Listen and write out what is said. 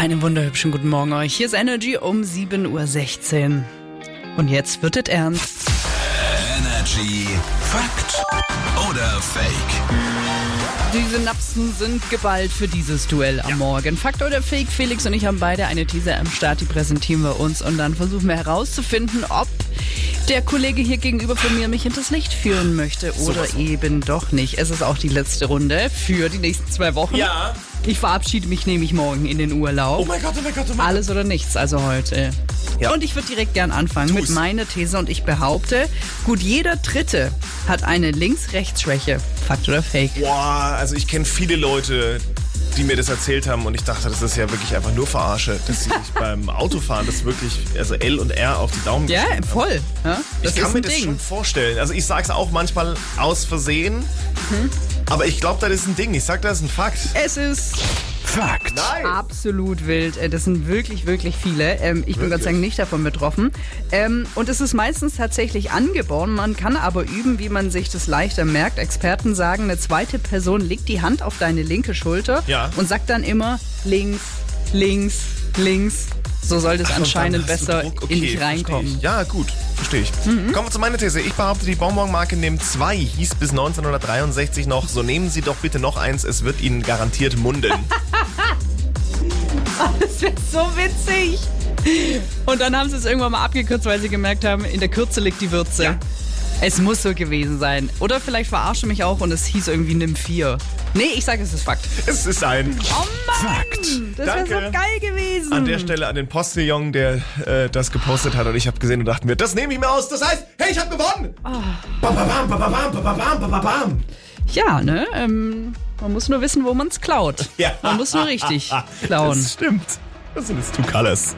Einen wunderhübschen guten Morgen euch. Hier ist Energy um 7.16 Uhr. Und jetzt wird es ernst. Energy Fakt oder Fake? Die Synapsen sind geballt für dieses Duell am Morgen. Fakt oder Fake? Felix und ich haben beide eine These am Start, die präsentieren wir uns und dann versuchen wir herauszufinden, ob der Kollege hier gegenüber von mir mich hinters Licht führen möchte oder Sowas. eben doch nicht. Es ist auch die letzte Runde für die nächsten zwei Wochen. Ja. Ich verabschiede mich nämlich morgen in den Urlaub. Oh mein Gott, oh mein Gott, oh mein Alles oder nichts, also heute. Ja. Und ich würde direkt gern anfangen mit Tu's. meiner These und ich behaupte, gut jeder Dritte hat eine Links-Rechts-Schwäche. Fakt oder Fake? Gott. Boah, also ich kenne viele Leute, die mir das erzählt haben und ich dachte, das ist ja wirklich einfach nur Verarsche, dass sie sich beim Autofahren das wirklich, also L und R auf die Daumen Ja, voll. Ja, das ich kann mir das Ding. schon vorstellen. Also ich sag's auch manchmal aus Versehen, aber ich glaube, das ist ein Ding. Ich sag, das ist ein Fakt. Es ist Fakt. Nein. absolut wild. Äh, Das sind wirklich, wirklich viele. Ähm, ich bin Gott Wirklich? sei Dank nicht davon betroffen. Ähm, und es ist meistens tatsächlich angeboren. Man kann aber üben, wie man sich das leichter merkt. Experten sagen, eine zweite Person legt die Hand auf deine linke Schulter Ja. und sagt dann immer links, links, links. So soll das Ach, und anscheinend besser Druck. in Okay, dich reinkommen. Mhm. Ja, gut, verstehe ich. Kommen wir zu meiner These. Ich behaupte, die Bonbonmarke Nimm 2 hieß bis 1963 noch, so nehmen Sie doch bitte noch eins, es wird Ihnen garantiert munden. Das wäre so witzig. Und dann haben sie es irgendwann mal abgekürzt, weil sie gemerkt haben, in der Kürze liegt die Würze. Ja. Es muss so gewesen sein. Oder vielleicht verarsche mich auch und es hieß irgendwie Nimm 4. Nee, ich sage, es ist Fakt. Es ist ein oh Mann, Fakt. Das wäre so geil gewesen. An der Stelle an den Postillon, der äh, das gepostet hat und ich habe gesehen und dachte mir, das nehme ich mir aus. Das heißt, hey, ich habe gewonnen. Oh. Ba, ba, bam, ba, ba, bam, ba, bam, ba, ba, bam. Ja, ne? Ähm, man muss nur wissen, wo man es klaut. Ja. Man muss nur richtig klauen. Das stimmt. Listen, it's two colors.